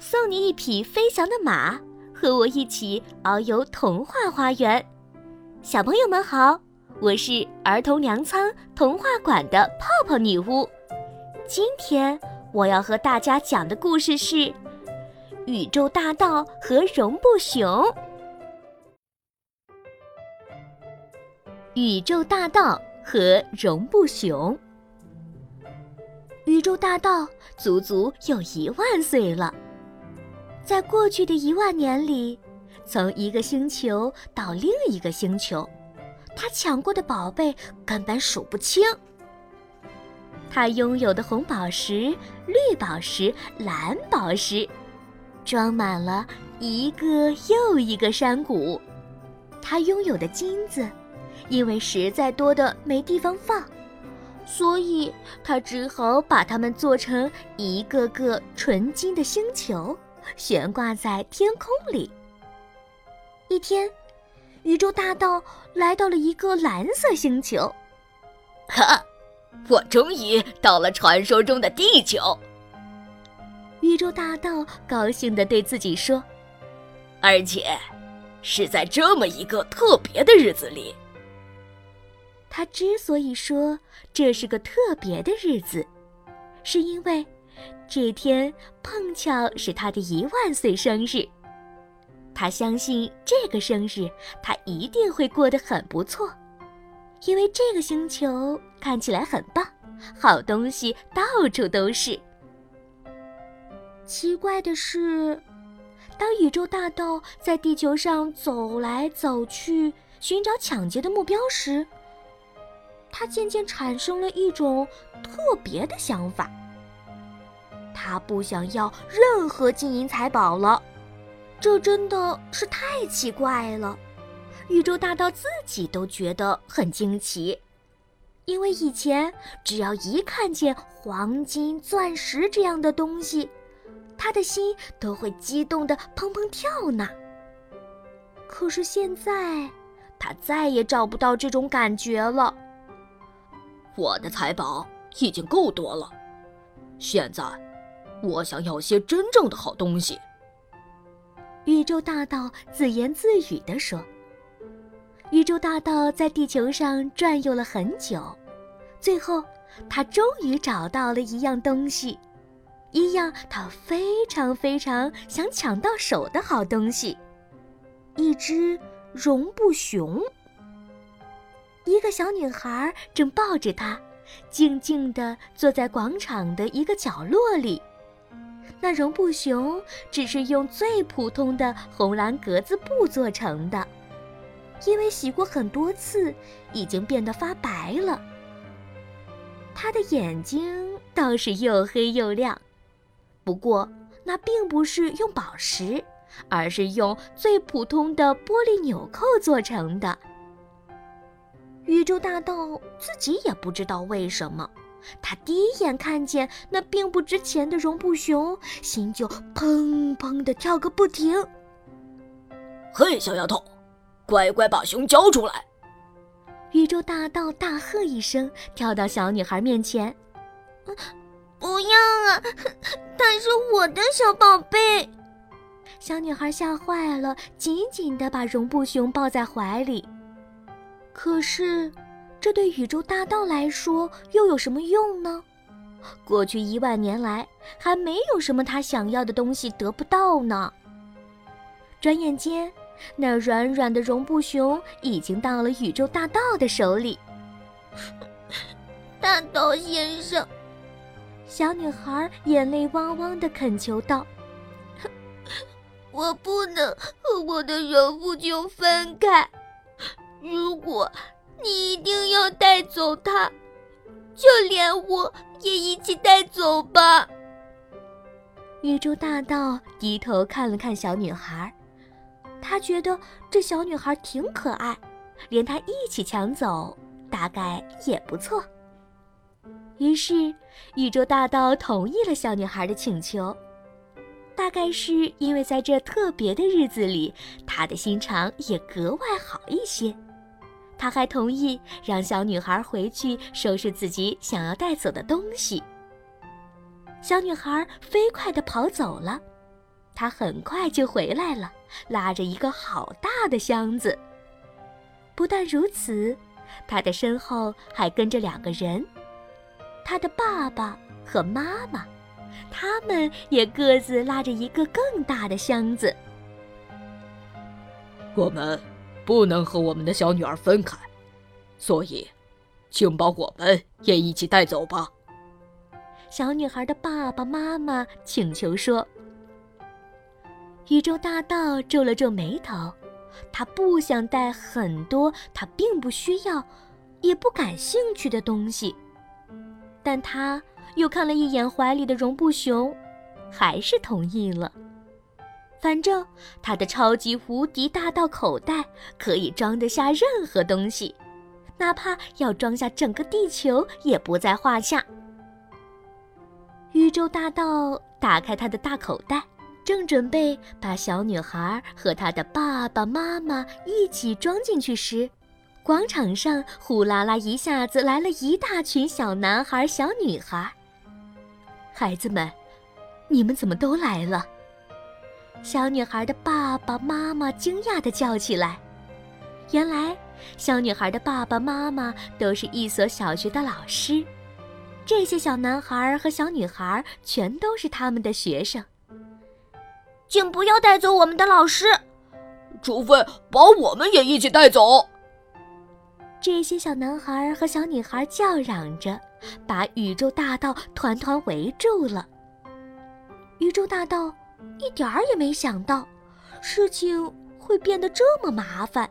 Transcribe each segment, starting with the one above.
送你一匹飞翔的马，和我一起遨游童话花园。小朋友们好，我是儿童粮仓童话馆的泡泡女巫。今天我要和大家讲的故事是《宇宙大盗和绒布熊》。宇宙大盗和绒布熊。宇宙大盗足足有一万岁了。在过去的一万年里，从一个星球到另一个星球，他抢过的宝贝根本数不清。他拥有的红宝石、绿宝石、蓝宝石，装满了一个又一个山谷。他拥有的金子，因为实在多的没地方放，所以他只好把它们做成一个个纯金的星球。悬挂在天空里。一天，宇宙大盗来到了一个蓝色星球。哈，我终于到了传说中的地球。宇宙大盗高兴地对自己说：“而且，是在这么一个特别的日子里。”他之所以说这是个特别的日子，是因为。这天碰巧是他的一万岁生日，他相信这个生日他一定会过得很不错，因为这个星球看起来很棒，好东西到处都是。奇怪的是，当宇宙大盗在地球上走来走去寻找抢劫的目标时，他渐渐产生了一种特别的想法。他不想要任何金银财宝了，这真的是太奇怪了。宇宙大盗自己都觉得很惊奇，因为以前只要一看见黄金、钻石这样的东西，他的心都会激动的砰砰跳呢。可是现在，他再也找不到这种感觉了。我的财宝已经够多了，现在。我想要些真正的好东西。宇宙大道自言自语地说：“宇宙大道在地球上转悠了很久，最后他终于找到了一样东西，一样他非常非常想抢到手的好东西——一只绒布熊。一个小女孩正抱着它，静静地坐在广场的一个角落里。”那绒布熊只是用最普通的红蓝格子布做成的，因为洗过很多次，已经变得发白了。它的眼睛倒是又黑又亮，不过那并不是用宝石，而是用最普通的玻璃纽扣做成的。宇宙大盗自己也不知道为什么。他第一眼看见那并不值钱的绒布熊，心就砰砰地跳个不停。嘿，小丫头，乖乖把熊交出来！宇宙大盗大喝一声，跳到小女孩面前：“不要啊，他是我的小宝贝！”小女孩吓坏了，紧紧地把绒布熊抱在怀里。可是。这对宇宙大盗来说又有什么用呢？过去一万年来，还没有什么他想要的东西得不到呢。转眼间，那软软的绒布熊已经到了宇宙大盗的手里。大盗先生，小女孩眼泪汪汪地恳求道：“我不能和我的绒布熊分开，如果……”你一定要带走它，就连我也一起带走吧。宇宙大盗低头看了看小女孩，他觉得这小女孩挺可爱，连他一起抢走，大概也不错。于是，宇宙大盗同意了小女孩的请求。大概是因为在这特别的日子里，他的心肠也格外好一些。他还同意让小女孩回去收拾自己想要带走的东西。小女孩飞快地跑走了，她很快就回来了，拉着一个好大的箱子。不但如此，她的身后还跟着两个人，她的爸爸和妈妈，他们也各自拉着一个更大的箱子。我们不能和我们的小女儿分开，所以，请把我们也一起带走吧。小女孩的爸爸妈妈请求说。宇宙大盗皱了皱眉头，他不想带很多他并不需要、也不感兴趣的东西，但他又看了一眼怀里的绒布熊，还是同意了。反正他的超级无敌大盗口袋可以装得下任何东西，哪怕要装下整个地球也不在话下。宇宙大盗打开他的大口袋。正准备把小女孩和她的爸爸妈妈一起装进去时，广场上呼啦啦一下子来了一大群小男孩、小女孩。孩子们，你们怎么都来了？小女孩的爸爸妈妈惊讶地叫起来。原来，小女孩的爸爸妈妈都是一所小学的老师，这些小男孩和小女孩全都是他们的学生。请不要带走我们的老师，除非把我们也一起带走。这些小男孩和小女孩叫嚷着，把宇宙大道团团围住了。宇宙大盗一点儿也没想到，事情会变得这么麻烦。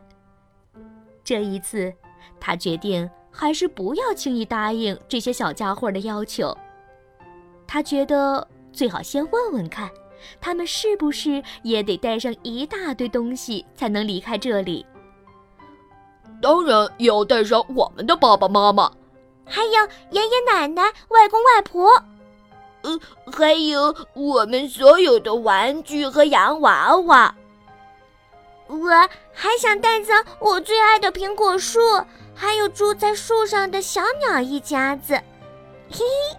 这一次，他决定还是不要轻易答应这些小家伙的要求。他觉得最好先问问看。他们是不是也得带上一大堆东西才能离开这里？当然也要带上我们的爸爸妈妈，还有爷爷奶奶、外公外婆，呃，还有我们所有的玩具和洋娃娃。我还想带走我最爱的苹果树，还有住在树上的小鸟一家子。嘿嘿。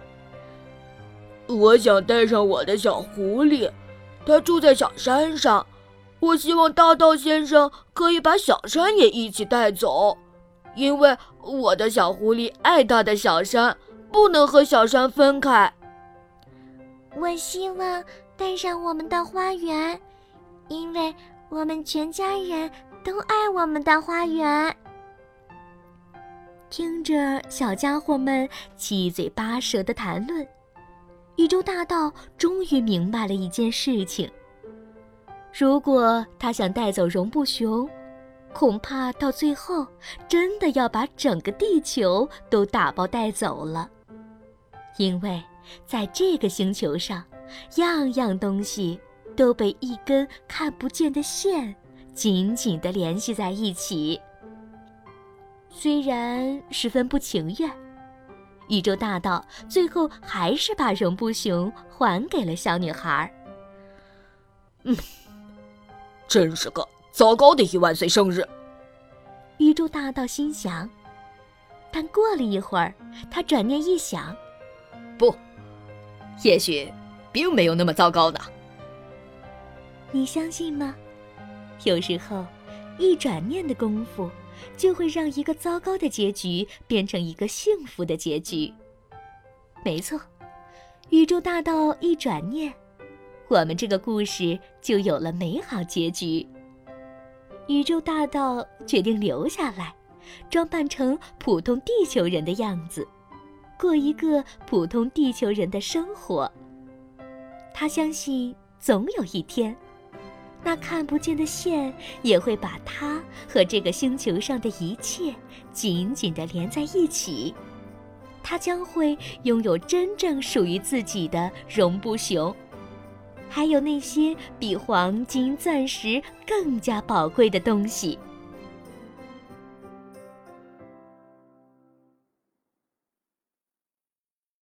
我想带上我的小狐狸，它住在小山上。我希望大盗先生可以把小山也一起带走，因为我的小狐狸爱他的小山，不能和小山分开。我希望带上我们的花园，因为我们全家人都爱我们的花园。听着小家伙们七嘴八舌的谈论。宇宙大盗终于明白了一件事情：如果他想带走绒布熊，恐怕到最后真的要把整个地球都打包带走了。因为在这个星球上，样样东西都被一根看不见的线紧紧地联系在一起。虽然十分不情愿。宇宙大盗最后还是把绒布熊还给了小女孩。嗯，真是个糟糕的一万岁生日。宇宙大盗心想。但过了一会儿，他转念一想，不，也许并没有那么糟糕呢。你相信吗？有时候，一转念的功夫。就会让一个糟糕的结局变成一个幸福的结局。没错，宇宙大道一转念，我们这个故事就有了美好结局。宇宙大道决定留下来，装扮成普通地球人的样子，过一个普通地球人的生活。他相信，总有一天。那看不见的线也会把它和这个星球上的一切紧紧地连在一起。他将会拥有真正属于自己的绒布熊，还有那些比黄金、钻石更加宝贵的东西。